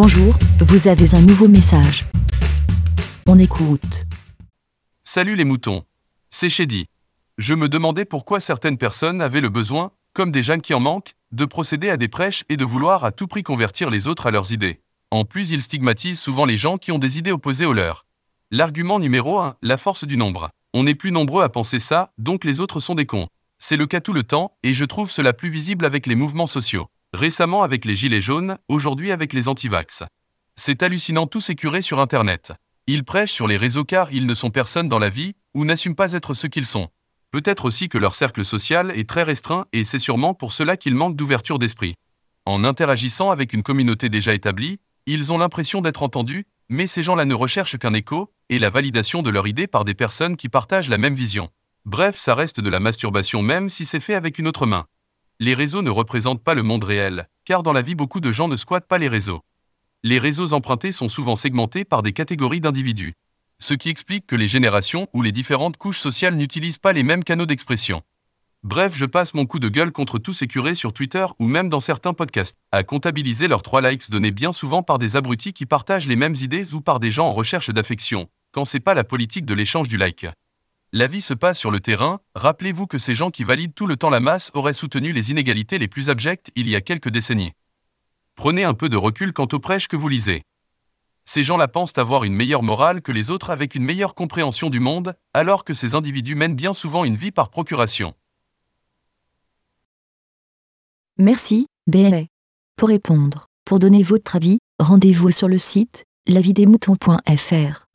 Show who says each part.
Speaker 1: Bonjour, vous avez un nouveau message. On écoute.
Speaker 2: Salut les moutons. C'est Shady. Je me demandais pourquoi certaines personnes avaient le besoin, comme des jeunes qui en manquent, de procéder à des prêches et de vouloir à tout prix convertir les autres à leurs idées. En plus, ils stigmatisent souvent les gens qui ont des idées opposées aux leurs. L'argument numéro 1, la force du nombre. On est plus nombreux à penser ça, donc les autres sont des cons. C'est le cas tout le temps, et je trouve cela plus visible avec les mouvements sociaux. Récemment avec les gilets jaunes, aujourd'hui avec les antivax. C'est hallucinant tous ces curés sur Internet. Ils prêchent sur les réseaux car ils ne sont personne dans la vie, ou n'assument pas être ce qu'ils sont. Peut-être aussi que leur cercle social est très restreint et c'est sûrement pour cela qu'ils manquent d'ouverture d'esprit. En interagissant avec une communauté déjà établie, ils ont l'impression d'être entendus, mais ces gens-là ne recherchent qu'un écho et la validation de leur idée par des personnes qui partagent la même vision. Bref, ça reste de la masturbation même si c'est fait avec une autre main. Les réseaux ne représentent pas le monde réel, car dans la vie beaucoup de gens ne squattent pas les réseaux. Les réseaux empruntés sont souvent segmentés par des catégories d'individus. Ce qui explique que les générations ou les différentes couches sociales n'utilisent pas les mêmes canaux d'expression. Bref, je passe mon coup de gueule contre tous ces curés sur Twitter ou même dans certains podcasts, à comptabiliser leurs 3 likes donnés bien souvent par des abrutis qui partagent les mêmes idées ou par des gens en recherche d'affection, quand c'est pas la politique de l'échange du like. La vie se passe sur le terrain, rappelez-vous que ces gens qui valident tout le temps la masse auraient soutenu les inégalités les plus abjectes il y a quelques décennies. Prenez un peu de recul quant aux prêches que vous lisez. Ces gens-là pensent avoir une meilleure morale que les autres avec une meilleure compréhension du monde, alors que ces individus mènent bien souvent une vie par procuration.
Speaker 1: Merci, BLA. Pour répondre, pour donner votre avis, rendez-vous sur le site lavidemouton.fr.